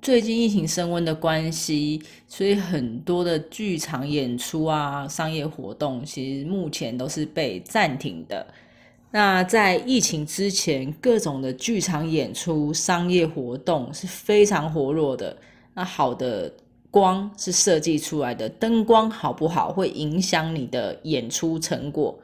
最近疫情升温的关系，所以很多的剧场演出啊、商业活动，其实目前都是被暂停的。那在疫情之前，各种的剧场演出、商业活动是非常活络的。那好的光是设计出来的，灯光好不好会影响你的演出成果。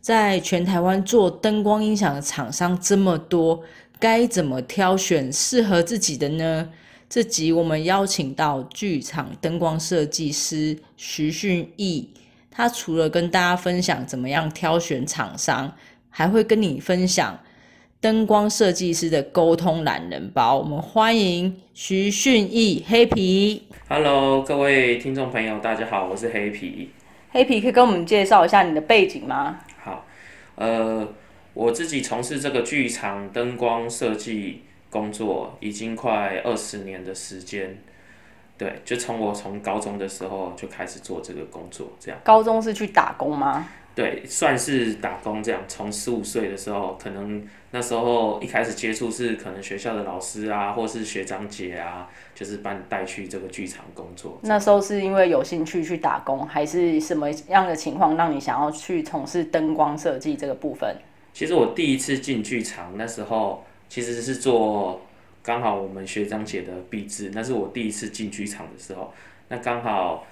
在全台湾做灯光音响的厂商这么多，该怎么挑选适合自己的呢？这集我们邀请到剧场灯光设计师徐训义，他除了跟大家分享怎么样挑选厂商，还会跟你分享灯光设计师的沟通懒人包。我们欢迎徐训义黑皮。Hello，各位听众朋友，大家好，我是黑皮。黑皮可以跟我们介绍一下你的背景吗？好，呃，我自己从事这个剧场灯光设计。工作已经快二十年的时间，对，就从我从高中的时候就开始做这个工作，这样。高中是去打工吗？对，算是打工这样。从十五岁的时候，可能那时候一开始接触是可能学校的老师啊，或是学长姐啊，就是把你带去这个剧场工作。那时候是因为有兴趣去打工，还是什么样的情况让你想要去从事灯光设计这个部分？其实我第一次进剧场那时候。其实是做刚好我们学长姐的毕制，那是我第一次进剧场的时候。那刚好，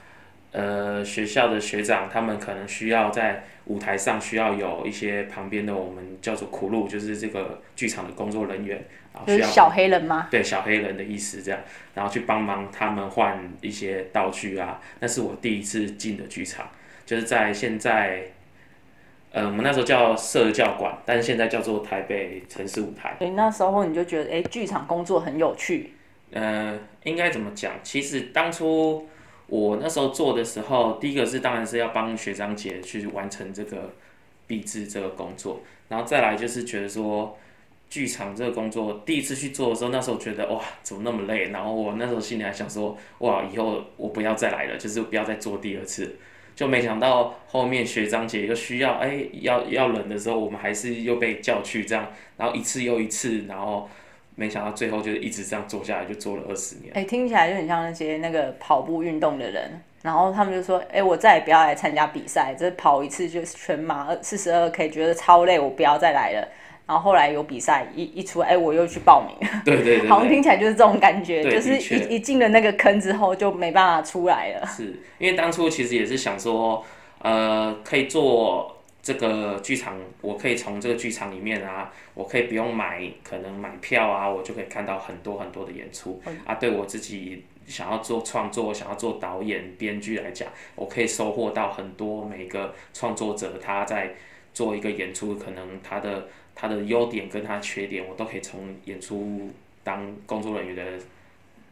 呃，学校的学长他们可能需要在舞台上需要有一些旁边的我们叫做苦路，就是这个剧场的工作人员，然后需要小黑人吗？对，小黑人的意思这样，然后去帮忙他们换一些道具啊。那是我第一次进的剧场，就是在现在。呃，我们那时候叫社教馆，但是现在叫做台北城市舞台。所以，那时候你就觉得，哎，剧场工作很有趣。呃，应该怎么讲？其实当初我那时候做的时候，第一个是当然是要帮学长姐去完成这个毕制这个工作，然后再来就是觉得说，剧场这个工作第一次去做的时候，那时候觉得哇，怎么那么累？然后我那时候心里还想说，哇，以后我不要再来了，就是不要再做第二次。就没想到后面学长姐又需要哎要要冷的时候，我们还是又被叫去这样，然后一次又一次，然后没想到最后就一直这样做下来，就做了二十年。哎，听起来就很像那些那个跑步运动的人，然后他们就说，哎，我再也不要来参加比赛，这跑一次就是全马二四十二 K，觉得超累，我不要再来了。然后后来有比赛一一出，哎，我又去报名。对对对。好像听起来就是这种感觉，就是一一进了那个坑之后就没办法出来了。是因为当初其实也是想说，呃，可以做这个剧场，我可以从这个剧场里面啊，我可以不用买，可能买票啊，我就可以看到很多很多的演出啊。对我自己想要做创作、想要做导演、编剧来讲，我可以收获到很多每个创作者他在做一个演出，可能他的。他的优点跟他缺点，我都可以从演出当工作人员的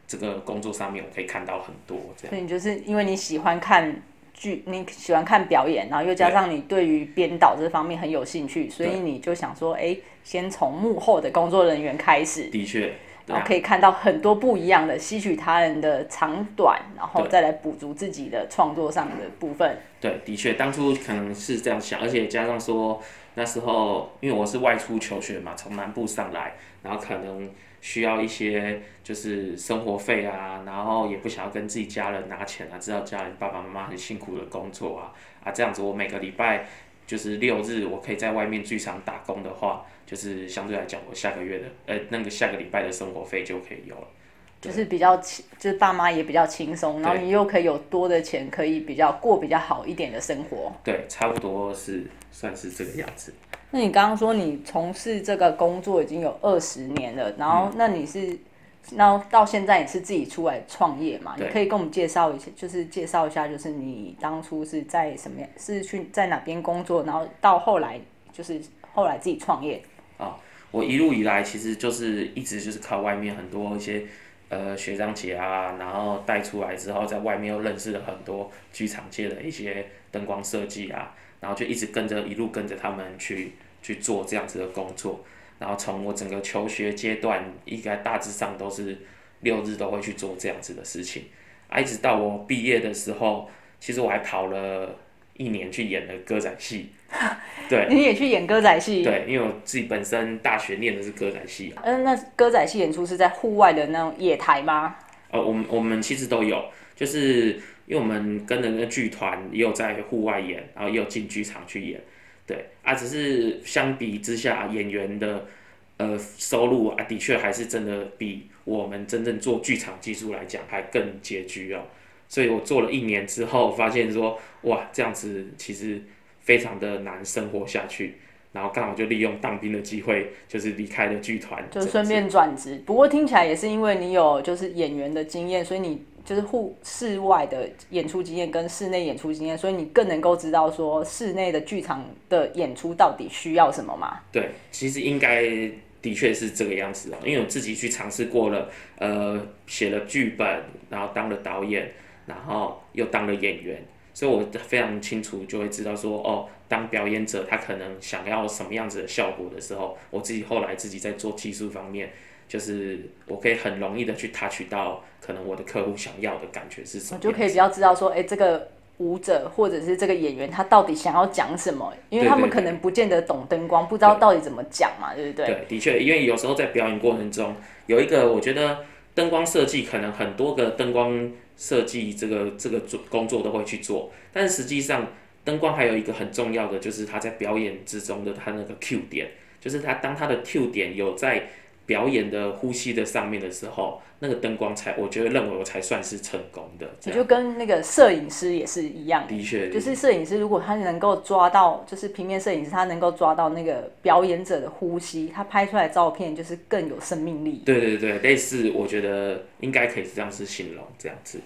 这个工作上面，我可以看到很多。这样。所以你就是因为你喜欢看剧，你喜欢看表演，然后又加上你对于编导这方面很有兴趣，所以你就想说，哎，先从幕后的工作人员开始。的确。然后可以看到很多不一样的，吸取他人的长短，然后再来补足自己的创作上的部分。对，的确，当初可能是这样想，而且加上说。那时候，因为我是外出求学嘛，从南部上来，然后可能需要一些就是生活费啊，然后也不想要跟自己家人拿钱啊，知道家人爸爸妈妈很辛苦的工作啊，啊这样子，我每个礼拜就是六日，我可以在外面剧场打工的话，就是相对来讲，我下个月的呃那个下个礼拜的生活费就可以有了。就是比较轻，就是爸妈也比较轻松，然后你又可以有多的钱，可以比较过比较好一点的生活。对，差不多是算是这个样子。那你刚刚说你从事这个工作已经有二十年了，然后那你是，然后到现在你是自己出来创业嘛？你可以跟我们介绍一下，就是介绍一下，就是你当初是在什么样，是去在哪边工作，然后到后来就是后来自己创业。啊，我一路以来其实就是一直就是靠外面很多一些。呃学长姐啊，然后带出来之后，在外面又认识了很多剧场界的一些灯光设计啊，然后就一直跟着一路跟着他们去去做这样子的工作，然后从我整个求学阶段，应该大致上都是六日都会去做这样子的事情，啊，一直到我毕业的时候，其实我还跑了一年去演了歌仔戏，对。你也去演歌仔戏？对，因为我自己本身大学念的是歌仔戏。嗯，那歌仔戏演出是在户外的那种野台吗？呃，我们我们其实都有，就是因为我们跟着那个剧团也有在户外演，然后也有进剧场去演。对，啊，只是相比之下，演员的呃收入啊，的确还是真的比我们真正做剧场技术来讲还更拮据哦。所以我做了一年之后，发现说，哇，这样子其实非常的难生活下去。然后刚好就利用当兵的机会，就是离开了剧团，就顺便转职。不过听起来也是因为你有就是演员的经验，所以你就是户室外的演出经验跟室内演出经验，所以你更能够知道说室内的剧场的演出到底需要什么嘛？对，其实应该的确是这个样子哦，因为我自己去尝试过了，呃，写了剧本，然后当了导演，然后又当了演员。所以，我非常清楚就会知道说，哦，当表演者他可能想要什么样子的效果的时候，我自己后来自己在做技术方面，就是我可以很容易的去 touch 到可能我的客户想要的感觉是什么，就可以比较知道说，哎，这个舞者或者是这个演员他到底想要讲什么，因为他们可能不见得懂灯光，不知道到底怎么讲嘛，对不对？对，的确，因为有时候在表演过程中，有一个我觉得灯光设计可能很多个灯光。设计这个这个做工作都会去做，但是实际上灯光还有一个很重要的，就是他在表演之中的他那个 Q 点，就是他当他的 Q 点有在表演的呼吸的上面的时候，那个灯光才我觉得认为我才算是成功的。也就跟那个摄影师也是一样，的确，就是摄影师如果他能够抓到，就是平面摄影师他能够抓到那个表演者的呼吸，他拍出来照片就是更有生命力。对对对，类似我觉得应该可以这样子形容这样子。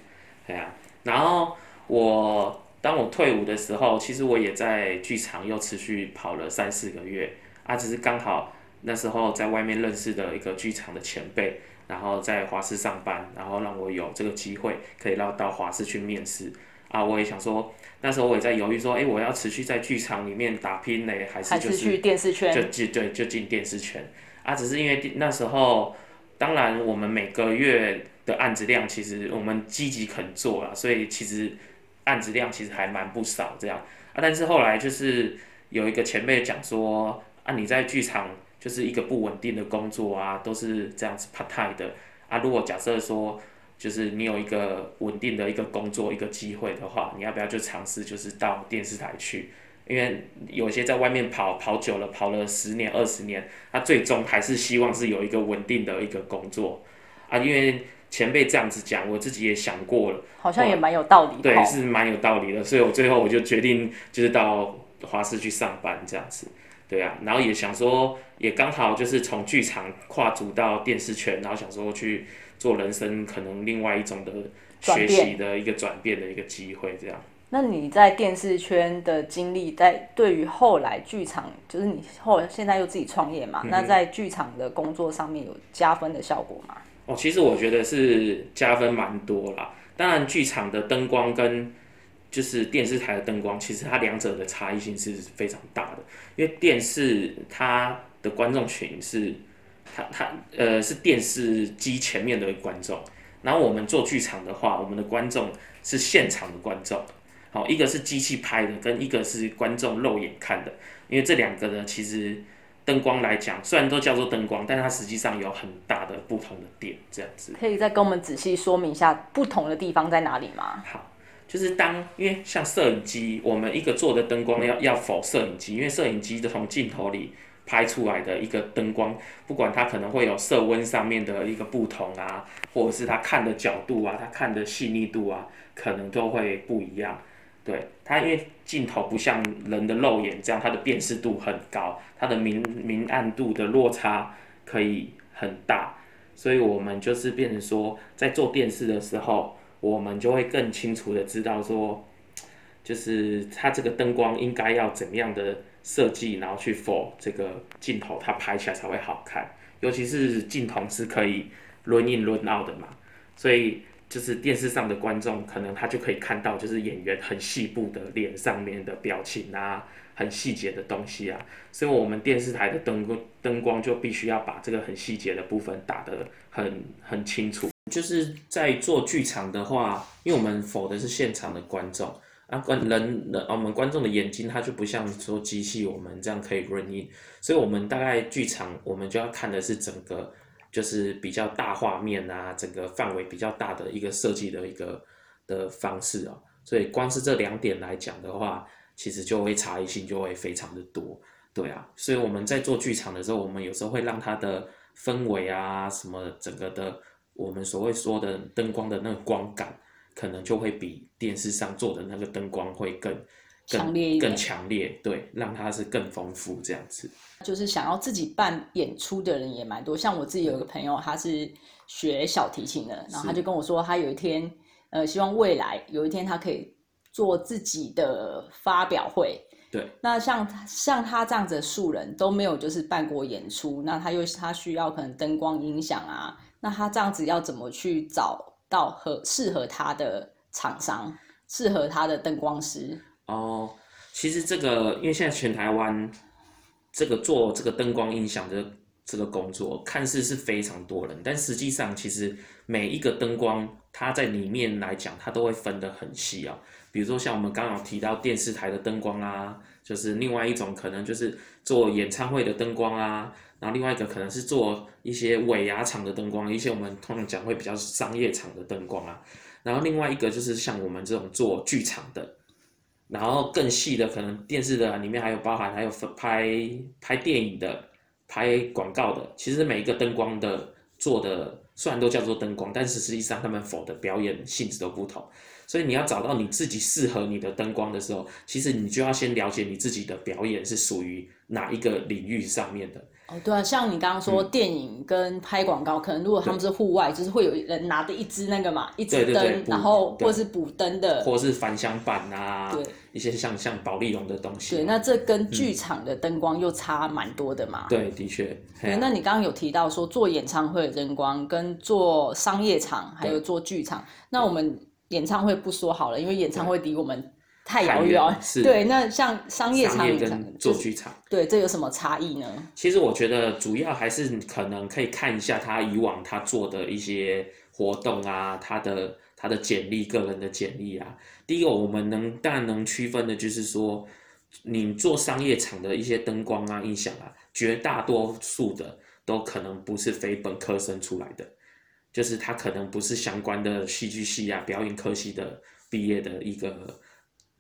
对啊，然后我当我退伍的时候，其实我也在剧场又持续跑了三四个月啊，只是刚好那时候在外面认识的一个剧场的前辈，然后在华视上班，然后让我有这个机会可以到到华视去面试啊，我也想说，那时候我也在犹豫说，哎，我要持续在剧场里面打拼呢，还是就是去电视圈，就进对就进电视圈啊，只是因为那时候，当然我们每个月。的案子量其实我们积极肯做了，所以其实案子量其实还蛮不少这样啊。但是后来就是有一个前辈讲说啊，你在剧场就是一个不稳定的工作啊，都是这样子 part time 的啊。如果假设说就是你有一个稳定的一个工作一个机会的话，你要不要就尝试就是到电视台去？因为有些在外面跑跑久了，跑了十年二十年，他最终还是希望是有一个稳定的一个工作啊，因为。前辈这样子讲，我自己也想过了，好像也蛮有道理。对，是蛮有道理的，所以我最后我就决定就是到华视去上班这样子，对啊，然后也想说，也刚好就是从剧场跨足到电视圈，然后想说去做人生可能另外一种的学习的一个转变的一个机会，这样。那你在电视圈的经历，在对于后来剧场，就是你后现在又自己创业嘛，那在剧场的工作上面有加分的效果吗？哦，其实我觉得是加分蛮多啦。当然，剧场的灯光跟就是电视台的灯光，其实它两者的差异性是非常大的。因为电视它的观众群是它它呃是电视机前面的观众，然后我们做剧场的话，我们的观众是现场的观众。好，一个是机器拍的，跟一个是观众肉眼看的。因为这两个呢，其实。灯光来讲，虽然都叫做灯光，但它实际上有很大的不同的点，这样子。可以再跟我们仔细说明一下不同的地方在哪里吗？好，就是当因为像摄影机，我们一个做的灯光要要否摄影机，因为摄影机的从镜头里拍出来的一个灯光，不管它可能会有色温上面的一个不同啊，或者是它看的角度啊，它看的细腻度啊，可能都会不一样。对它，因为镜头不像人的肉眼这样，它的辨识度很高，它的明明暗度的落差可以很大，所以我们就是变成说，在做电视的时候，我们就会更清楚的知道说，就是它这个灯光应该要怎么样的设计，然后去 for 这个镜头，它拍起来才会好看，尤其是镜头是可以轮 in 轮 out 的嘛，所以就是电视上的观众可能他就可以看到，就是演员很细部的脸上面的表情啊，很细节的东西啊，所以我们电视台的灯光灯光就必须要把这个很细节的部分打得很很清楚。就是在做剧场的话，因为我们否的是现场的观众。啊，观人人，我们观众的眼睛，它就不像说机器，我们这样可以 run in，所以我们大概剧场，我们就要看的是整个，就是比较大画面啊，整个范围比较大的一个设计的一个的方式啊，所以光是这两点来讲的话，其实就会差异性就会非常的多，对啊，所以我们在做剧场的时候，我们有时候会让它的氛围啊，什么整个的，我们所谓说的灯光的那个光感。可能就会比电视上做的那个灯光会更强烈更强烈，对，让它是更丰富这样子。就是想要自己办演出的人也蛮多，像我自己有一个朋友，他是学小提琴的，然后他就跟我说，他有一天，呃，希望未来有一天他可以做自己的发表会。对。那像像他这样子的素人都没有就是办过演出，那他又他需要可能灯光音响啊，那他这样子要怎么去找？到合适合他的厂商，适合他的灯光师。哦，其实这个，因为现在全台湾这个做这个灯光音响的这个工作，看似是非常多人，但实际上其实每一个灯光，它在里面来讲，它都会分得很细啊。比如说像我们刚刚提到电视台的灯光啊，就是另外一种可能就是做演唱会的灯光啊。然后另外一个可能是做一些尾牙厂的灯光，一些我们通常讲会比较商业场的灯光啊。然后另外一个就是像我们这种做剧场的，然后更细的可能电视的里面还有包含还有拍拍电影的、拍广告的。其实每一个灯光的做的虽然都叫做灯光，但是实际上他们否的表演性质都不同。所以你要找到你自己适合你的灯光的时候，其实你就要先了解你自己的表演是属于哪一个领域上面的。哦，对啊，像你刚刚说电影跟拍广告，可能如果他们是户外，就是会有人拿着一支那个嘛，一支灯，然后或是补灯的，或是反响板啊，对，一些像像保利龙的东西。对，那这跟剧场的灯光又差蛮多的嘛。对，的确。对，那你刚刚有提到说做演唱会的灯光，跟做商业场，还有做剧场，那我们演唱会不说好了，因为演唱会离我们。太遥远 是，对。那像商业场跟做剧场，对，这有什么差异呢？其实我觉得主要还是可能可以看一下他以往他做的一些活动啊，他的他的简历，个人的简历啊。第一个，我们能当然能区分的就是说，你做商业场的一些灯光啊、音响啊，绝大多数的都可能不是非本科生出来的，就是他可能不是相关的戏剧系啊、表演科系的毕业的一个。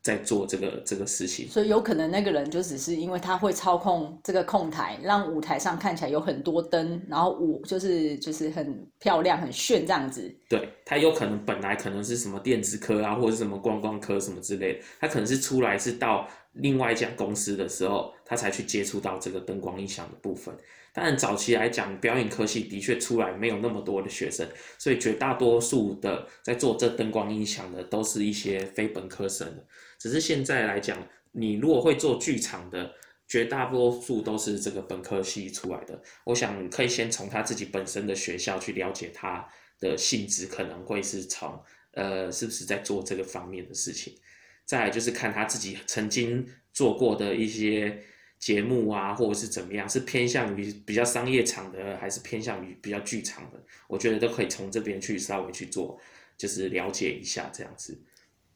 在做这个这个事情，所以有可能那个人就只是因为他会操控这个控台，让舞台上看起来有很多灯，然后舞就是就是很漂亮、很炫这样子。对他有可能本来可能是什么电子科啊，或者是什么观光科什么之类的，他可能是出来是到另外一家公司的时候，他才去接触到这个灯光音响的部分。但，早期来讲，表演科系的确出来没有那么多的学生，所以绝大多数的在做这灯光音响的，都是一些非本科生。只是现在来讲，你如果会做剧场的，绝大多数都是这个本科系出来的。我想可以先从他自己本身的学校去了解他的性质，可能会是从呃是不是在做这个方面的事情。再来就是看他自己曾经做过的一些。节目啊，或者是怎么样，是偏向于比较商业场的，还是偏向于比较剧场的？我觉得都可以从这边去稍微去做，就是了解一下这样子。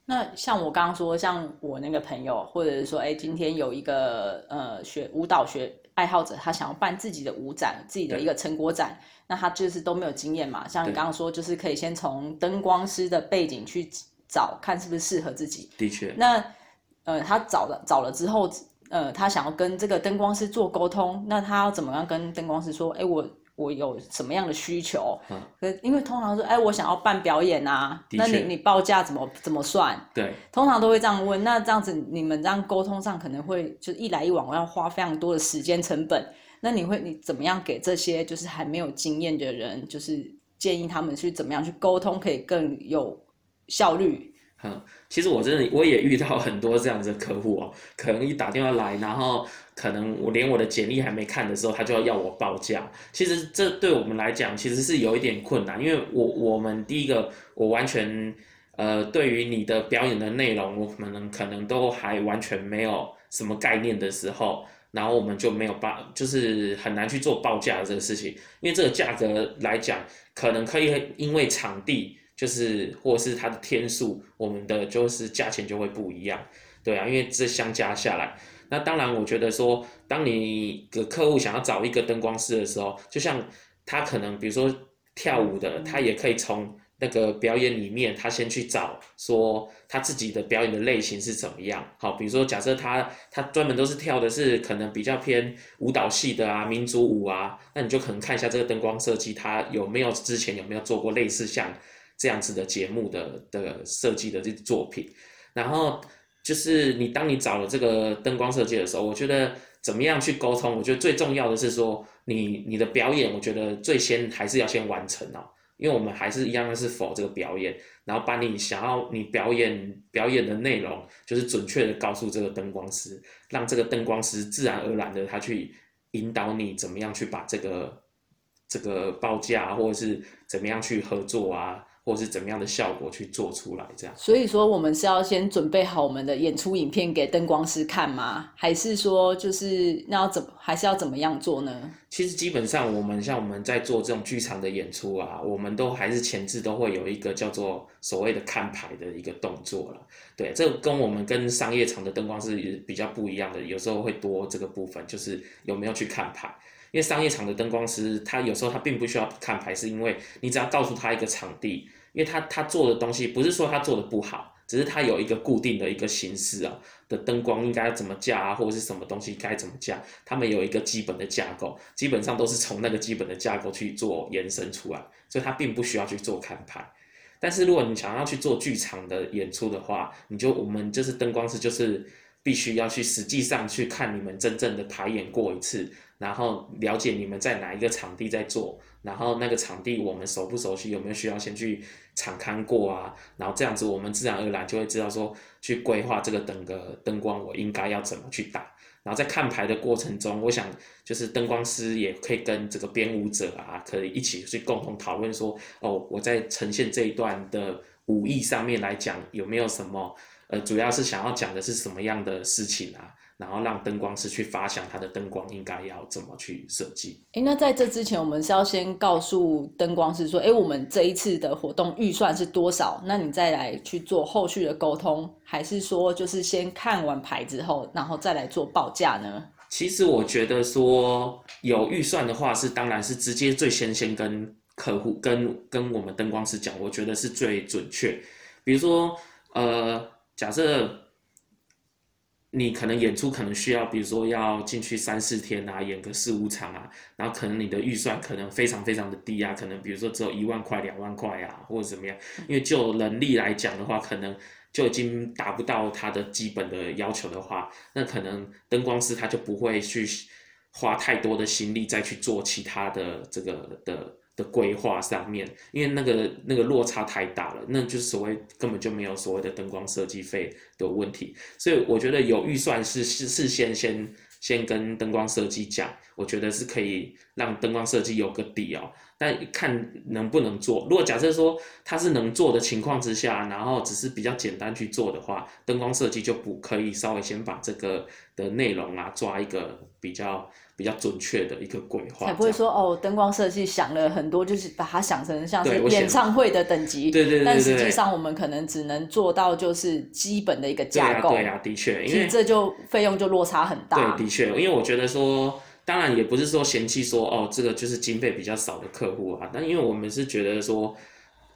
那像我刚刚说，像我那个朋友，或者是说，哎，今天有一个呃学舞蹈学爱好者，他想要办自己的舞展，自己的一个成果展，那他就是都没有经验嘛。像你刚刚说，就是可以先从灯光师的背景去找，看是不是适合自己。的确。那呃，他找了找了之后。呃，他想要跟这个灯光师做沟通，那他要怎么样跟灯光师说？哎，我我有什么样的需求？嗯，因为通常说，哎，我想要办表演啊，那你你报价怎么怎么算？对，通常都会这样问。那这样子，你们这样沟通上可能会就一来一往，要花非常多的时间成本。那你会你怎么样给这些就是还没有经验的人，就是建议他们去怎么样去沟通，可以更有效率？嗯，其实我真的我也遇到很多这样子的客户哦，可能一打电话来，然后可能我连我的简历还没看的时候，他就要要我报价。其实这对我们来讲，其实是有一点困难，因为我我们第一个，我完全呃，对于你的表演的内容，我们可能都还完全没有什么概念的时候，然后我们就没有报，就是很难去做报价这个事情，因为这个价格来讲，可能可以因为场地，就是或是它的天数，我们的就是价钱就会不一样，对啊，因为这相加下来。那当然，我觉得说，当你的客户想要找一个灯光师的时候，就像他可能，比如说跳舞的，他也可以从那个表演里面，他先去找说他自己的表演的类型是怎么样。好，比如说假设他他专门都是跳的是可能比较偏舞蹈系的啊，民族舞啊，那你就可能看一下这个灯光设计，他有没有之前有没有做过类似像这样子的节目的的设计的这作品，然后。就是你当你找了这个灯光设计的时候，我觉得怎么样去沟通？我觉得最重要的是说，你你的表演，我觉得最先还是要先完成哦，因为我们还是一样的是否这个表演，然后把你想要你表演表演的内容，就是准确的告诉这个灯光师，让这个灯光师自然而然的他去引导你怎么样去把这个这个报价，或者是怎么样去合作啊。或是怎么样的效果去做出来，这样。所以说，我们是要先准备好我们的演出影片给灯光师看吗？还是说，就是那要怎么，还是要怎么样做呢？其实基本上，我们像我们在做这种剧场的演出啊，我们都还是前置都会有一个叫做所谓的看牌的一个动作了。对，这跟我们跟商业场的灯光师比较不一样的，有时候会多这个部分，就是有没有去看牌。因为商业场的灯光师，他有时候他并不需要看牌，是因为你只要告诉他一个场地。因为他他做的东西不是说他做的不好，只是他有一个固定的一个形式啊的灯光应该怎么架啊，或者是什么东西该怎么架，他们有一个基本的架构，基本上都是从那个基本的架构去做延伸出来，所以他并不需要去做看牌。但是如果你想要去做剧场的演出的话，你就我们就是灯光师就是必须要去实际上去看你们真正的排演过一次。然后了解你们在哪一个场地在做，然后那个场地我们熟不熟悉，有没有需要先去场看过啊？然后这样子我们自然而然就会知道说，去规划这个灯个灯光我应该要怎么去打。然后在看牌的过程中，我想就是灯光师也可以跟这个编舞者啊，可以一起去共同讨论说，哦，我在呈现这一段的武艺上面来讲有没有什么，呃，主要是想要讲的是什么样的事情啊？然后让灯光师去发想它的灯光应该要怎么去设计。哎，那在这之前，我们是要先告诉灯光师说，哎，我们这一次的活动预算是多少？那你再来去做后续的沟通，还是说就是先看完牌之后，然后再来做报价呢？其实我觉得说有预算的话，是当然是直接最先先跟客户跟跟我们灯光师讲，我觉得是最准确。比如说，呃，假设。你可能演出可能需要，比如说要进去三四天啊，演个四五场啊，然后可能你的预算可能非常非常的低啊，可能比如说只有一万块、两万块啊，或者怎么样，因为就能力来讲的话，可能就已经达不到他的基本的要求的话，那可能灯光师他就不会去花太多的心力再去做其他的这个的。的规划上面，因为那个那个落差太大了，那就是所谓根本就没有所谓的灯光设计费的问题，所以我觉得有预算是是事先先先跟灯光设计讲，我觉得是可以让灯光设计有个底哦，但看能不能做。如果假设说他是能做的情况之下，然后只是比较简单去做的话，灯光设计就不可以稍微先把这个的内容啊抓一个比较。比较准确的一个规划，才不会说哦，灯光设计想了很多，就是把它想成像是演唱会的等级，对对对但实际上我们可能只能做到就是基本的一个架构。对呀，的确，因为这就费用就落差很大。对，的确，因为我觉得说，当然也不是说嫌弃说哦，这个就是经费比较少的客户啊，但因为我们是觉得说，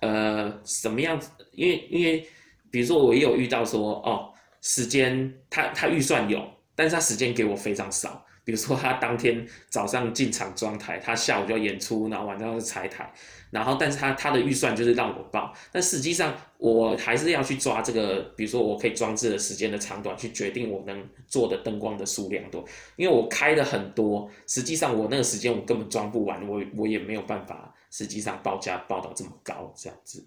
呃，什么样子？因为因为比如说我也有遇到说哦，时间他他预算有，但是他时间给我非常少。比如说他当天早上进场装台，他下午就要演出，然后晚上是拆台，然后但是他他的预算就是让我报，但实际上我还是要去抓这个，比如说我可以装置的时间的长短，去决定我能做的灯光的数量多，因为我开的很多，实际上我那个时间我根本装不完，我我也没有办法，实际上报价报到这么高这样子。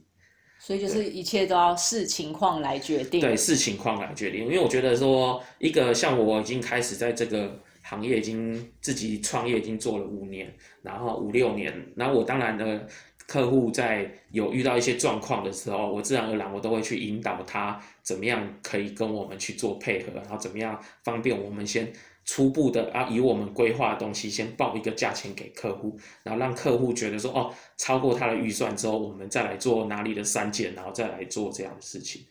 所以就是一切都要视情况来决定。对，视情况来决定，因为我觉得说一个像我已经开始在这个。行业已经自己创业已经做了五年，然后五六年，然后我当然呢。客户在有遇到一些状况的时候，我自然而然我都会去引导他怎么样可以跟我们去做配合，然后怎么样方便我们先初步的啊，以我们规划的东西先报一个价钱给客户，然后让客户觉得说哦，超过他的预算之后，我们再来做哪里的删减，然后再来做这样的事情。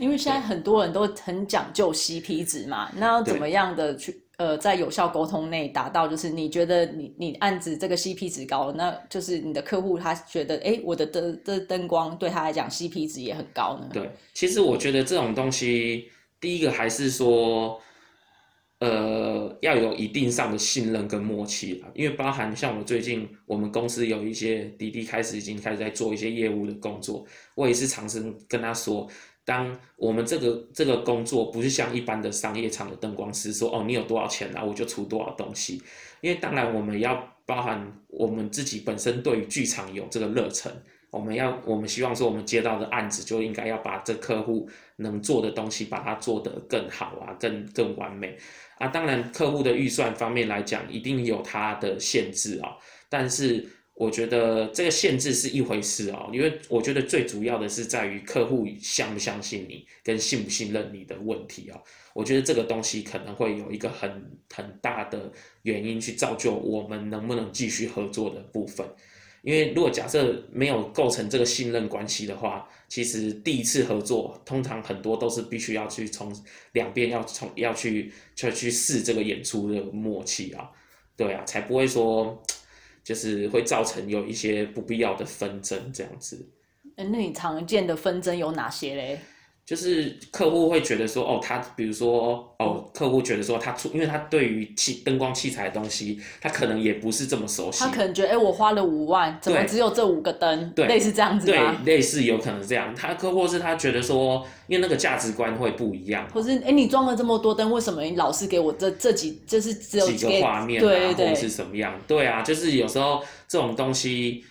因为现在很多人都很讲究 CP 值嘛，那要怎么样的去？呃，在有效沟通内达到，就是你觉得你你案子这个 CP 值高，那就是你的客户他觉得，哎，我的灯的灯光对他来讲 CP 值也很高呢。对，其实我觉得这种东西，第一个还是说，呃，要有一定上的信任跟默契吧，因为包含像我最近我们公司有一些滴滴开始已经开始在做一些业务的工作，我也是常常跟他说。当我们这个这个工作不是像一般的商业场的灯光师说哦，你有多少钱啊，我就出多少东西。因为当然我们要包含我们自己本身对于剧场有这个热忱，我们要我们希望说我们接到的案子就应该要把这客户能做的东西把它做得更好啊，更更完美啊。当然客户的预算方面来讲，一定有它的限制啊，但是。我觉得这个限制是一回事哦，因为我觉得最主要的是在于客户相不相信你，跟信不信任你的问题哦。我觉得这个东西可能会有一个很很大的原因去造就我们能不能继续合作的部分。因为如果假设没有构成这个信任关系的话，其实第一次合作通常很多都是必须要去从两边要从要去去去试这个演出的默契啊，对啊，才不会说。就是会造成有一些不必要的纷争，这样子。那你常见的纷争有哪些嘞？就是客户会觉得说，哦，他比如说，哦，客户觉得说他出，因为他对于器灯光器材的东西，他可能也不是这么熟悉。他可能觉得，哎，我花了五万，怎么只有这五个灯？对，类似这样子对，类似有可能这样。他客户是他觉得说，因为那个价值观会不一样。或是，哎，你装了这么多灯，为什么你老是给我这这几，就是只有几个画面啊，或是什么样？对啊，就是有时候这种东西。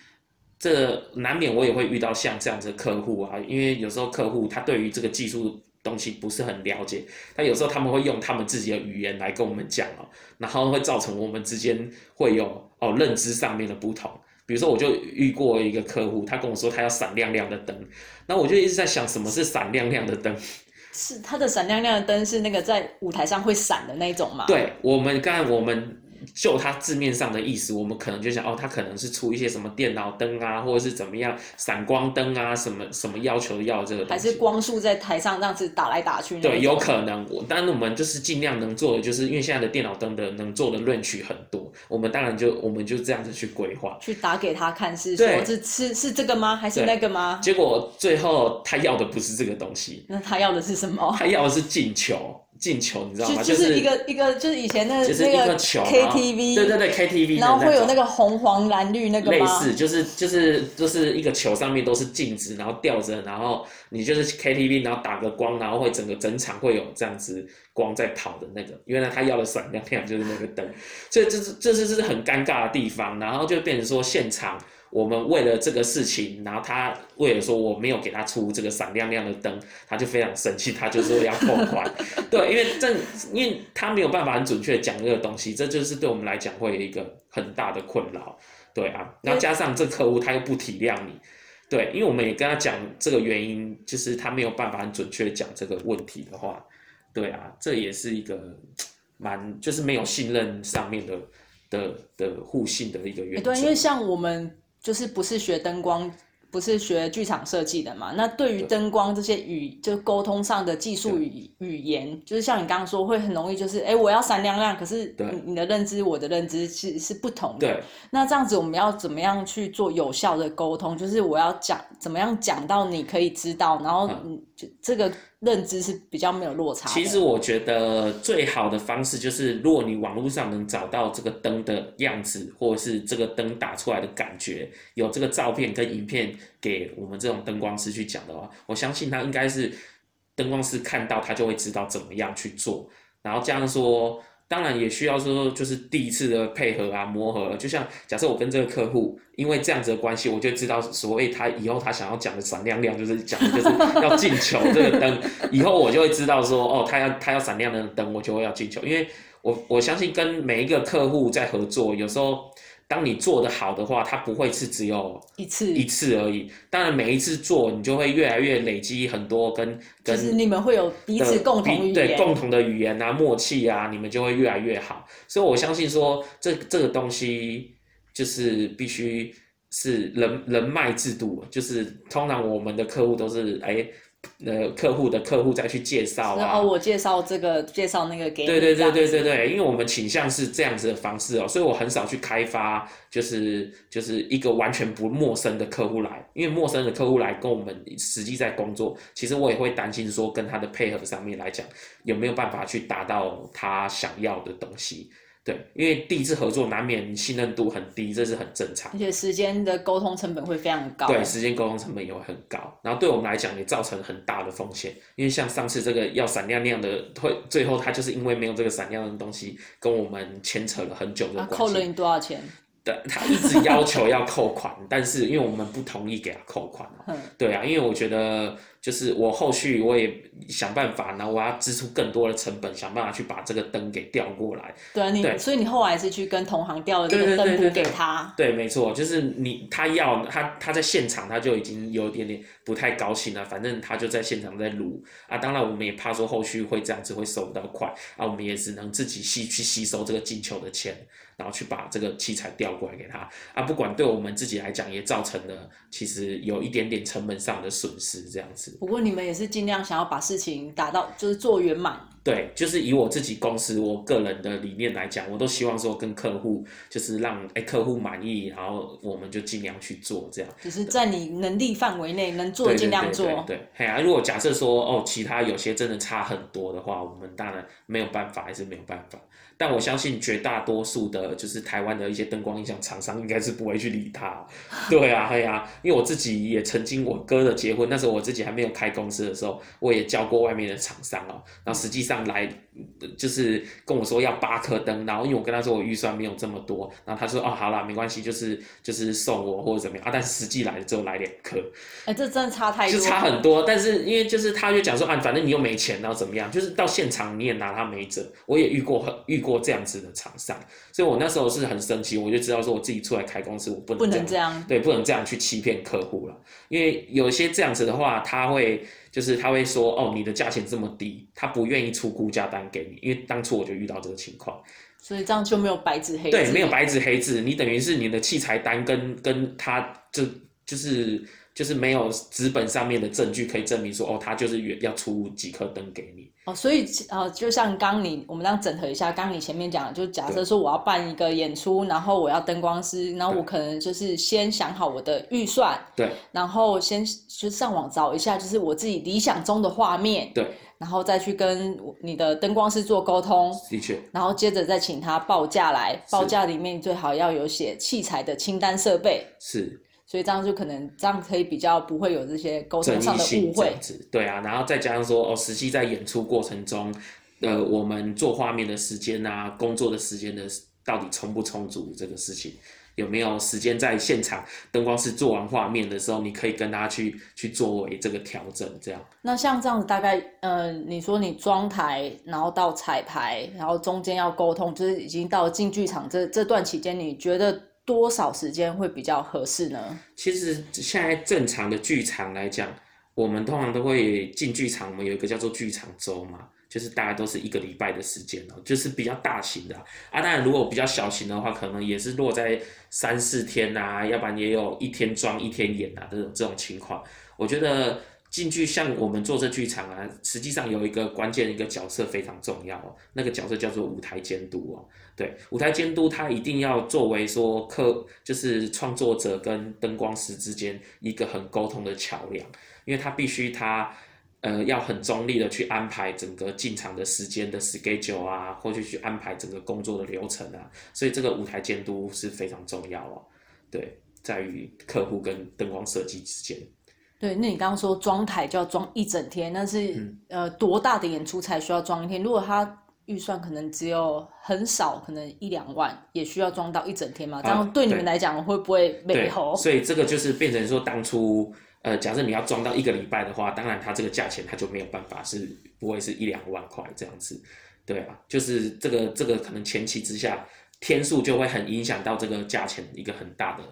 这难免我也会遇到像这样子的客户啊，因为有时候客户他对于这个技术东西不是很了解，他有时候他们会用他们自己的语言来跟我们讲哦，然后会造成我们之间会有哦认知上面的不同。比如说我就遇过一个客户，他跟我说他要闪亮亮的灯，那我就一直在想什么是闪亮亮的灯？是它的闪亮亮的灯是那个在舞台上会闪的那种吗？对，我们刚才我们。就它字面上的意思，我们可能就想哦，它可能是出一些什么电脑灯啊，或者是怎么样闪光灯啊，什么什么要求要这个东西还是光束在台上这样子打来打去。对，有可能。我当然我们就是尽量能做的，就是因为现在的电脑灯的能做的论取很多，我们当然就我们就这样子去规划。去打给他看是说是是是这个吗？还是那个吗？结果最后他要的不是这个东西。那他要的是什么？他要的是进球。进球，你知道吗？就是一个一个，就是以前的那个球 KTV，对对对，KTV，然后会有那个红黄蓝绿那个类似，就是就是就是一个球上面都是镜子，然后吊着，然后你就是 KTV，然后打个光，然后会整个整场会有这样子光在跑的那个。原来他要的闪亮亮就是那个灯，所以这是这是这是很尴尬的地方，然后就变成说现场。我们为了这个事情，然后他为了说我没有给他出这个闪亮亮的灯，他就非常生气，他就说要扣款。对，因为这因为他没有办法很准确讲这个东西，这就是对我们来讲会有一个很大的困扰。对啊，然后加上这客户他又不体谅你，对，因为我们也跟他讲这个原因，就是他没有办法很准确讲这个问题的话，对啊，这也是一个蛮就是没有信任上面的的的互信的一个原因。对，因为像我们。就是不是学灯光，不是学剧场设计的嘛？那对于灯光这些语，就沟通上的技术语语言，就是像你刚刚说，会很容易就是，哎，我要闪亮亮，可是你的认知，我的认知是是不同的。那这样子，我们要怎么样去做有效的沟通？就是我要讲怎么样讲到你可以知道，然后嗯，这个。认知是比较没有落差。其实我觉得最好的方式就是，如果你网络上能找到这个灯的样子，或者是这个灯打出来的感觉，有这个照片跟影片给我们这种灯光师去讲的话，我相信他应该是灯光师看到他就会知道怎么样去做，然后这样说。当然也需要说，就是第一次的配合啊、磨合。就像假设我跟这个客户，因为这样子的关系，我就知道所谓他以后他想要讲的闪亮亮，就是讲的就是 要进球这个灯。以后我就会知道说，哦，他要他要闪亮的灯，我就会要进球。因为我我相信跟每一个客户在合作，有时候当你做的好的话，它不会是只有一次一次而已。当然，每一次做，你就会越来越累积很多跟跟就是你们会有彼此共同语言，对共同的语言啊、默契啊，你们就会越来越好。所以我相信说，这这个东西就是必须是人人脉制度，就是通常我们的客户都是哎。呃，客户的客户再去介绍啊，然后我介绍这个，介绍那个给你，对对对对对对，因为我们倾向是这样子的方式哦，所以我很少去开发，就是就是一个完全不陌生的客户来，因为陌生的客户来跟我们实际在工作，其实我也会担心说跟他的配合上面来讲，有没有办法去达到他想要的东西。对，因为第一次合作难免信任度很低，这是很正常而。且时间的沟通成本会非常高。对，时间沟通成本也会很高，然后对我们来讲也造成很大的风险。因为像上次这个要闪亮亮的，会最后他就是因为没有这个闪亮亮的东西，跟我们牵扯了很久的那关系。扣了你多少钱？对，他一直要求要扣款，但是因为我们不同意给他扣款对啊，因为我觉得就是我后续我也想办法，然后我要支出更多的成本，想办法去把这个灯给调过来。对啊，你对所以你后来是去跟同行调了这个灯补给对对对对他。对，没错，就是你他要他他在现场他就已经有一点点不太高兴了，反正他就在现场在撸啊。当然我们也怕说后续会这样子会收不到款啊，我们也只能自己吸去吸收这个进球的钱，然后去把这个器材调过来给他啊。不管对我们自己来讲，也造成了其实有一点点成本上的损失，这样子。不过你们也是尽量想要把事情达到，就是做圆满。对，就是以我自己公司我个人的理念来讲，我都希望说跟客户就是让哎客户满意，然后我们就尽量去做这样。就是在你能力范围内能做的尽量做。对对对对，嘿啊，如果假设说哦，其他有些真的差很多的话，我们当然没有办法，还是没有办法。但我相信绝大多数的，就是台湾的一些灯光音响厂商，应该是不会去理他。对啊，对啊，因为我自己也曾经我哥的结婚，那时候我自己还没有开公司的时候，我也叫过外面的厂商哦，然后实际上来呃就是跟我说要八颗灯，然后因为我跟他说我预算没有这么多，然后他说哦好啦，没关系，就是就是送我或者怎么样啊，但实际来了之后来两颗，哎、这真的差太多。就差很多，但是因为就是他就讲说啊，反正你又没钱，然后怎么样，就是到现场你也拿他没辙。我也遇过很遇过这样子的厂商，所以我那时候是很生气，我就知道说我自己出来开公司，我不能这样。对，不能这样去欺骗客户了。因为有些这样子的话，他会就是他会说哦，你的价钱这么低，他不愿意出估价单给你，因为当初我就遇到这个情况。所以这样就没有白纸黑字。对，没有白纸黑字，你等于是你的器材单跟跟他就就是就是没有纸本上面的证据可以证明说哦，他就是原要出几颗灯给你。哦，所以呃，就像刚你我们这样整合一下，刚你前面讲的，就假设说我要办一个演出，然后我要灯光师，然后我可能就是先想好我的预算，对。然后先就上网找一下，就是我自己理想中的画面，对，然后再去跟你的灯光师做沟通，的确，然后接着再请他报价来，报价里面最好要有写器材的清单设备，是所以这样就可能这样可以比较不会有这些沟争通上的误会对啊，然后再加上说哦，实际在演出过程中，呃，我们做画面的时间啊，工作的时间的到底充不充足这个事情。有没有时间在现场灯光师做完画面的时候，你可以跟他去去作为这个调整，这样那像这样子，大概呃，你说你装台，然后到彩排，然后中间要沟通，就是已经到了进剧场这这段期间，你觉得多少时间会比较合适呢？其实现在正常的剧场来讲，我们通常都会进剧场，我们有一个叫做剧场周嘛，就是大概都是一个礼拜的时间哦，就是比较大型的啊。啊当然，如果比较小型的话，可能也是落在三四天啊，要不然也有一天装一天演啊这种这种情况。我觉得进去像我们做这剧场啊，实际上有一个关键的一个角色非常重要哦，那个角色叫做舞台监督哦。对，舞台监督他一定要作为说客，就是创作者跟灯光师之间一个很沟通的桥梁，因为他必须他呃要很中立的去安排整个进场的时间的 schedule 啊，或者去安排整个工作的流程啊，所以这个舞台监督是非常重要哦。对，在于客户跟灯光设计之间。对，那你刚刚说装台就要装一整天，那是、嗯呃多大的演出才需要装一天？如果他预算可能只有很少，可能一两万，也需要装到一整天嘛？这样对你们对来讲会不会美对猴，？所以这个就是变成说，当初呃，假设你要装到一个礼拜的话，当然它这个价钱它就没有办法是不会是一两万块这样子。对啊，就是这个这个可能前期之下天数就会很影响到这个价钱一个很大的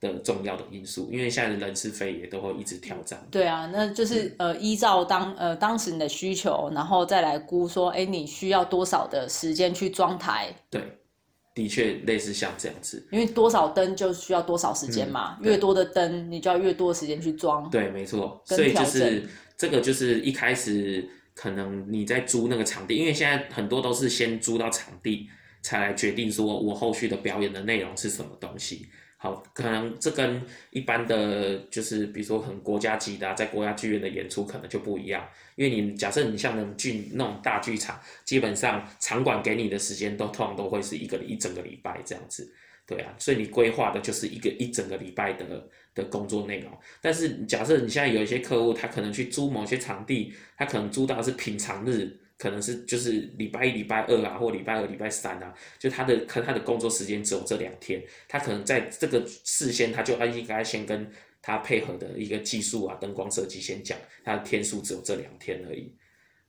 的重要的因素，因为现在的人事费也都会一直挑战。对啊，那就是呃依照当呃当时你的需求，然后再来估说，哎，你需要多少的时间去装台？对。的确类似像这样子，因为多少灯就需要多少时间嘛，越多的灯你就要越多的时间去装。对，没错。所以就是这个就是一开始可能你在租那个场地，因为现在很多都是先租到场地，才来决定说我后续的表演的内容是什么东西。好，可能这跟一般的就是比如说很国家级的，在国家剧院的演出可能就不一样，因为你假设你像那种剧那种大剧场，基本上场馆给你的时间都通常都会是一个一整个礼拜这样子，对啊，所以你规划的就是一个一整个礼拜的的工作内容。但是假设你现在有一些客户，他可能去租某些场地，他可能租到是平常日。可能是就是礼拜一、礼拜二啊，或礼拜二、礼拜三啊，就他的可他的工作时间只有这两天，他可能在这个事先他就应该先跟他配合的一个技术啊、灯光设计先讲，他的天数只有这两天而已。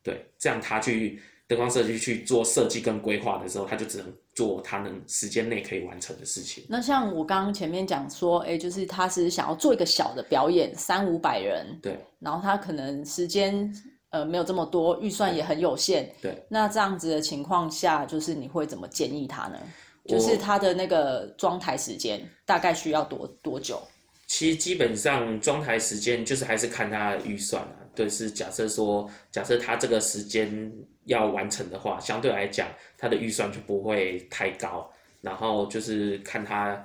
对，这样他去灯光设计去做设计跟规划的时候，他就只能做他能时间内可以完成的事情。那像我刚刚前面讲说，哎，就是他是想要做一个小的表演，三五百人，对，然后他可能时间。呃，没有这么多，预算也很有限。对，那这样子的情况下，就是你会怎么建议他呢？就是他的那个装台时间大概需要多多久？其实基本上装台时间就是还是看他的预算啊。对，是假设说，假设他这个时间要完成的话，相对来讲他的预算就不会太高。然后就是看他。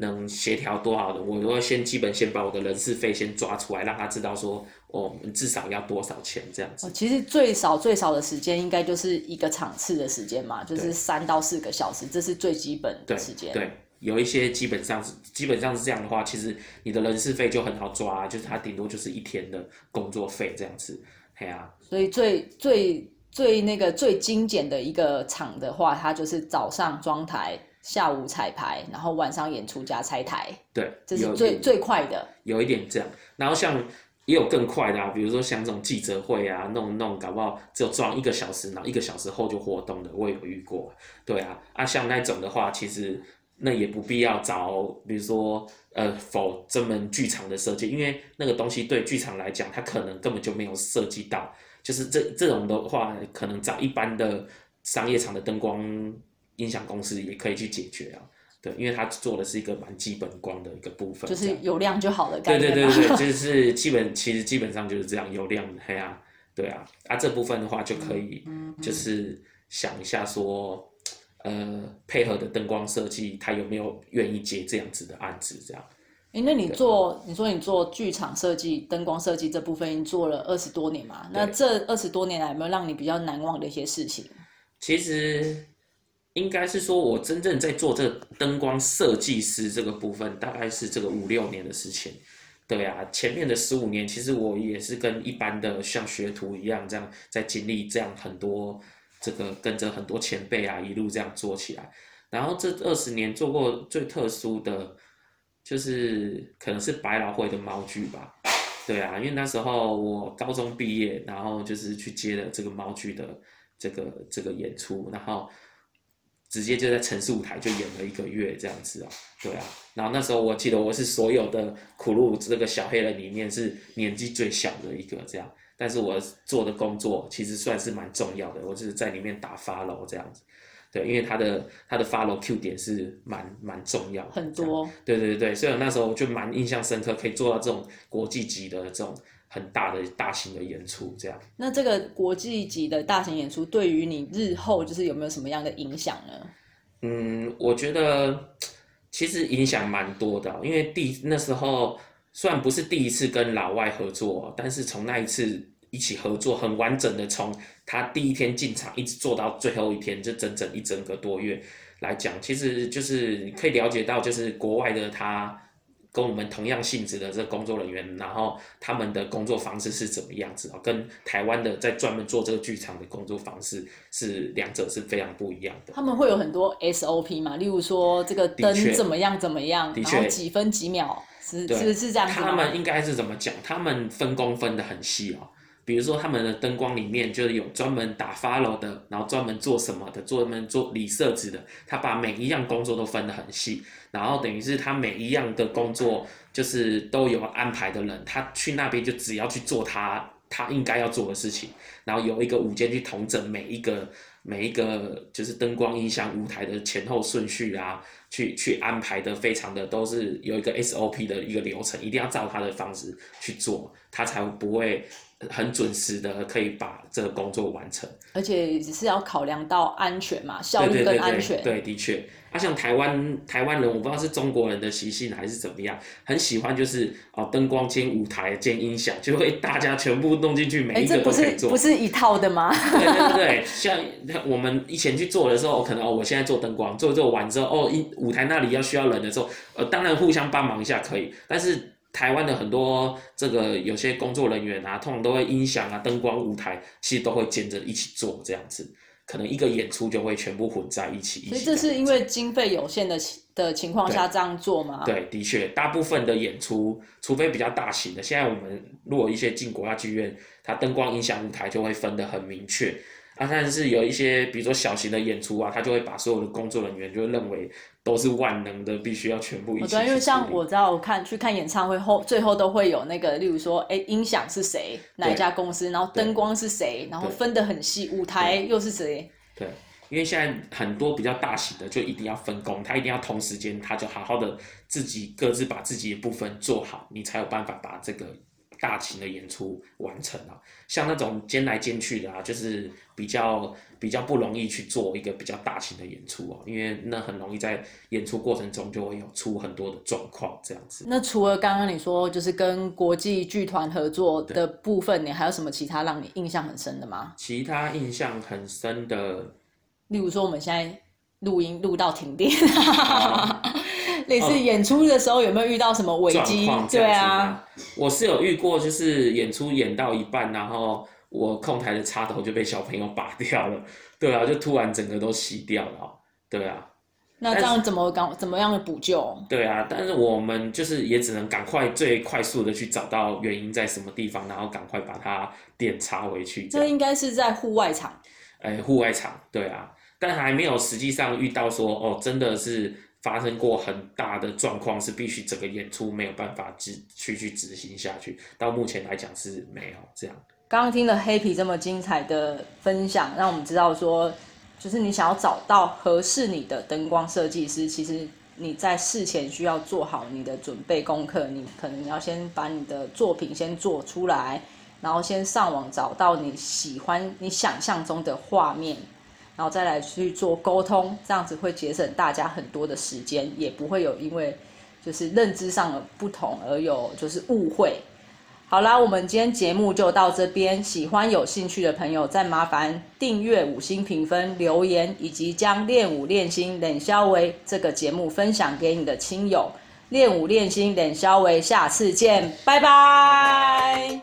能协调多少的，我都会先基本先把我的人事费先抓出来，让他知道说，我们至少要多少钱这样子。其实最少最少的时间应该就是一个场次的时间嘛，就是三到四个小时，这是最基本的时间。对，有一些基本上是基本上是这样的话，其实你的人事费就很好抓，就是他顶多就是一天的工作费这样子，嘿啊。所以最最最那个最精简的一个场的话，它就是早上装台。下午彩排，然后晚上演出加拆台，对，这是最最快的。有一点这样，然后像也有更快的啊，比如说像这种记者会啊，弄弄搞不好只有装一个小时，然后一个小时后就活动的，我也有遇过。对啊，啊像那种的话，其实那也不必要找，比如说呃否专门剧场的设计，因为那个东西对剧场来讲，它可能根本就没有设计到，就是这这种的话，可能找一般的商业场的灯光。音响公司也可以去解决啊，对，因为他做的是一个蛮基本光的一个部分，就是有亮就好了。对对对对，就 是基本其实基本上就是这样，有亮黑啊，对啊，啊这部分的话就可以，就是想一下说，呃，配合的灯光设计，他有没有愿意接这样子的案子这样？哎，那你做你说你做剧场设计、灯光设计这部分，已经做了二十多年嘛？那这二十多年来，有没有让你比较难忘的一些事情？其实。应该是说，我真正在做这灯光设计师这个部分，大概是这个五六年的事情。对啊，前面的十五年，其实我也是跟一般的像学徒一样，这样在经历这样很多这个跟着很多前辈啊一路这样做起来。然后这二十年做过最特殊的，就是可能是百老汇的猫剧吧。对啊，因为那时候我高中毕业，然后就是去接了这个猫剧的这个这个演出，然后。直接就在城市舞台就演了一个月这样子啊，对啊，然后那时候我记得我是所有的苦路这个小黑人里面是年纪最小的一个这样，但是我做的工作其实算是蛮重要的，我就是在里面打 follow 这样子，对，因为他的他的 follow Q 点是蛮蛮重要，很多，对对对所以那时候我就蛮印象深刻，可以做到这种国际级的这种。很大的大型的演出，这样。那这个国际级的大型演出，对于你日后就是有没有什么样的影响呢？嗯，我觉得其实影响蛮多的，因为第那时候虽然不是第一次跟老外合作，但是从那一次一起合作，很完整的从他第一天进场一直做到最后一天，就整整一整个多月来讲，其实就是可以了解到，就是国外的他。跟我们同样性质的这个工作人员，然后他们的工作方式是怎么样子啊？跟台湾的在专门做这个剧场的工作方式是两者是非常不一样的。他们会有很多 SOP 嘛，例如说这个灯怎么样怎么样，然后几分几秒是是是这样。他们应该是怎么讲？他们分工分的很细哦。比如说他们的灯光里面就是有专门打 follow 的，然后专门做什么的，专门做理设置的，他把每一样工作都分得很细，然后等于是他每一样的工作就是都有安排的人，他去那边就只要去做他他应该要做的事情，然后有一个舞间去统整每一个每一个就是灯光、音响、舞台的前后顺序啊。去去安排的非常的都是有一个 SOP 的一个流程，一定要照他的方式去做，他才不会很准时的可以把这个工作完成。而且只是要考量到安全嘛，效率跟安全。对，的确。啊，像台湾台湾人，我不知道是中国人的习性还是怎么样，很喜欢就是哦，灯光兼舞台兼音响，就会大家全部弄进去，每一个都可以做。不是一套的吗？对对对，像我们以前去做的时候，可能哦，我现在做灯光，做做完之后，哦，音舞台那里要需要人的时候，呃，当然互相帮忙一下可以。但是台湾的很多这个有些工作人员啊，通常都会音响啊、灯光、舞台，其实都会兼着一起做这样子。可能一个演出就会全部混在一起，所以这是因为经费有限的的情况下这样做吗？对，的确，大部分的演出，除非比较大型的，现在我们如果一些进国家剧院，它灯光、音响、舞台就会分得很明确。啊，但是有一些，比如说小型的演出啊，他就会把所有的工作人员就认为都是万能的，必须要全部一起。对，因为像我知道，我看去看演唱会后，最后都会有那个，例如说，哎，音响是谁，哪一家公司，然后灯光是谁，然后分得很细，舞台又是谁。对，因为现在很多比较大型的，就一定要分工，他一定要同时间，他就好好的自己各自把自己的部分做好，你才有办法把这个。大型的演出完成了，像那种兼来兼去的啊，就是比较比较不容易去做一个比较大型的演出啊，因为那很容易在演出过程中就会有出很多的状况这样子。那除了刚刚你说就是跟国际剧团合作的部分，你还有什么其他让你印象很深的吗？其他印象很深的，例如说我们现在录音录到停电。类似演出的时候有没有遇到什么危机？对啊，我是有遇过，就是演出演到一半，然后我控台的插头就被小朋友拔掉了，对啊，就突然整个都熄掉了，对啊。那这样怎么赶怎么样的补救？对啊，但是我们就是也只能赶快最快速的去找到原因在什么地方，然后赶快把它电插回去。这应该是在户外场。哎，户外场，对啊，但还没有实际上遇到说哦，真的是。发生过很大的状况，是必须整个演出没有办法执去去执行下去。到目前来讲是没有这样。刚刚听了黑皮这么精彩的分享，让我们知道说，就是你想要找到合适你的灯光设计师，其实你在事前需要做好你的准备功课。你可能要先把你的作品先做出来，然后先上网找到你喜欢、你想象中的画面。然后再来去做沟通，这样子会节省大家很多的时间，也不会有因为就是认知上的不同而有就是误会。好啦，我们今天节目就到这边，喜欢有兴趣的朋友再麻烦订阅、五星评分、留言，以及将练舞练心冷消维这个节目分享给你的亲友。练舞练心冷消维，下次见，拜拜。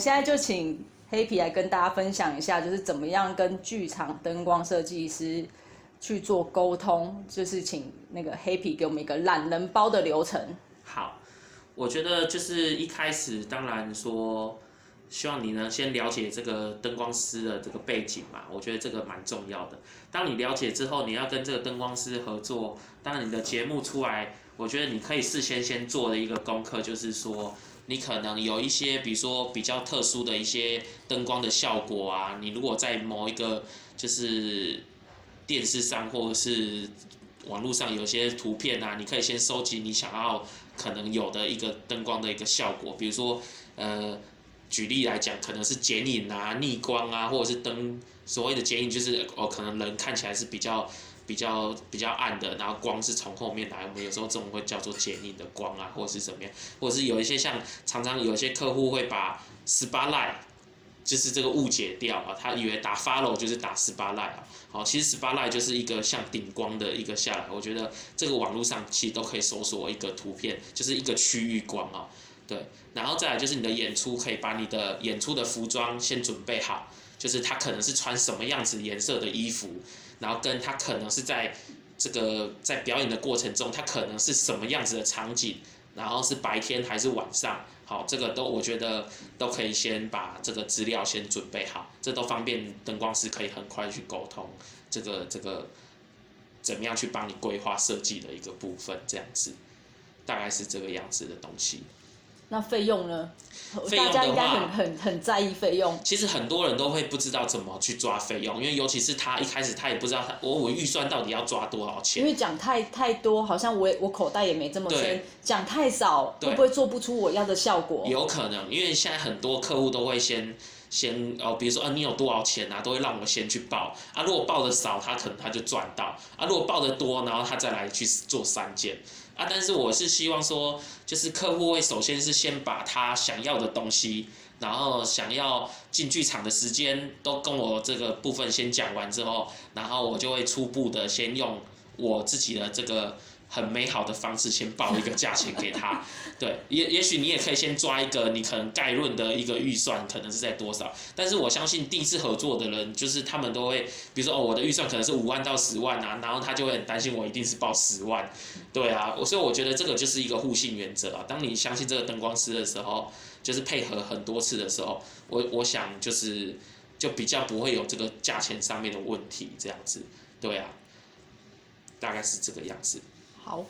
现在就请黑皮来跟大家分享一下，就是怎么样跟剧场灯光设计师去做沟通，就是请那个黑皮给我们一个懒人包的流程。好，我觉得就是一开始，当然说希望你呢先了解这个灯光师的这个背景嘛，我觉得这个蛮重要的。当你了解之后，你要跟这个灯光师合作，当然你的节目出来，我觉得你可以事先先做的一个功课就是说。你可能有一些，比如说比较特殊的一些灯光的效果啊，你如果在某一个就是电视上或者是网络上有些图片啊，你可以先收集你想要可能有的一个灯光的一个效果，比如说呃，举例来讲，可能是剪影啊、逆光啊，或者是灯所谓的剪影，就是哦，可能人看起来是比较。比较比较暗的，然后光是从后面来，我们有时候这种会叫做剪影的光啊，或者是怎么样，或者是有一些像常常有一些客户会把十八 light 就是这个误解掉啊，他以为打 follow 就是打十八 light 啊，好，其实十八 light 就是一个像顶光的一个下来，我觉得这个网络上其实都可以搜索一个图片，就是一个区域光啊。对，然后再来就是你的演出，可以把你的演出的服装先准备好，就是他可能是穿什么样子颜色的衣服，然后跟他可能是在这个在表演的过程中，他可能是什么样子的场景，然后是白天还是晚上，好，这个都我觉得都可以先把这个资料先准备好，这都方便灯光师可以很快去沟通这个这个怎么样去帮你规划设计的一个部分，这样子，大概是这个样子的东西。那费用呢？费用的大家应该话很很很在意费用。其实很多人都会不知道怎么去抓费用，因为尤其是他一开始他也不知道他我我预算到底要抓多少钱因。为讲太太多，好像我也我口袋也没这么深；讲太少，会不会做不出我要的效果？有可能，因为现在很多客户都会先先哦，比如说啊，你有多少钱啊，都会让我先去报啊。如果报的少，他可能他就赚到啊；如果报的多，然后他再来去做三件啊。但是我是希望说，就是客户会首先是先把他想要的东西，然后想要进剧场的时间都跟我这个部分先讲完之后，然后我就会初步的先用我自己的这个。很美好的方式，先报一个价钱给他，对，也也许你也可以先抓一个你可能概论的一个预算，可能是在多少。但是我相信第一次合作的人，就是他们都会，比如说哦，我的预算可能是五万到十万啊，然后他就会很担心我一定是报十万，对啊，我所以我觉得这个就是一个互信原则啊。当你相信这个灯光师的时候，就是配合很多次的时候，我我想就是就比较不会有这个价钱上面的问题，这样子，对啊，大概是这个样子。好，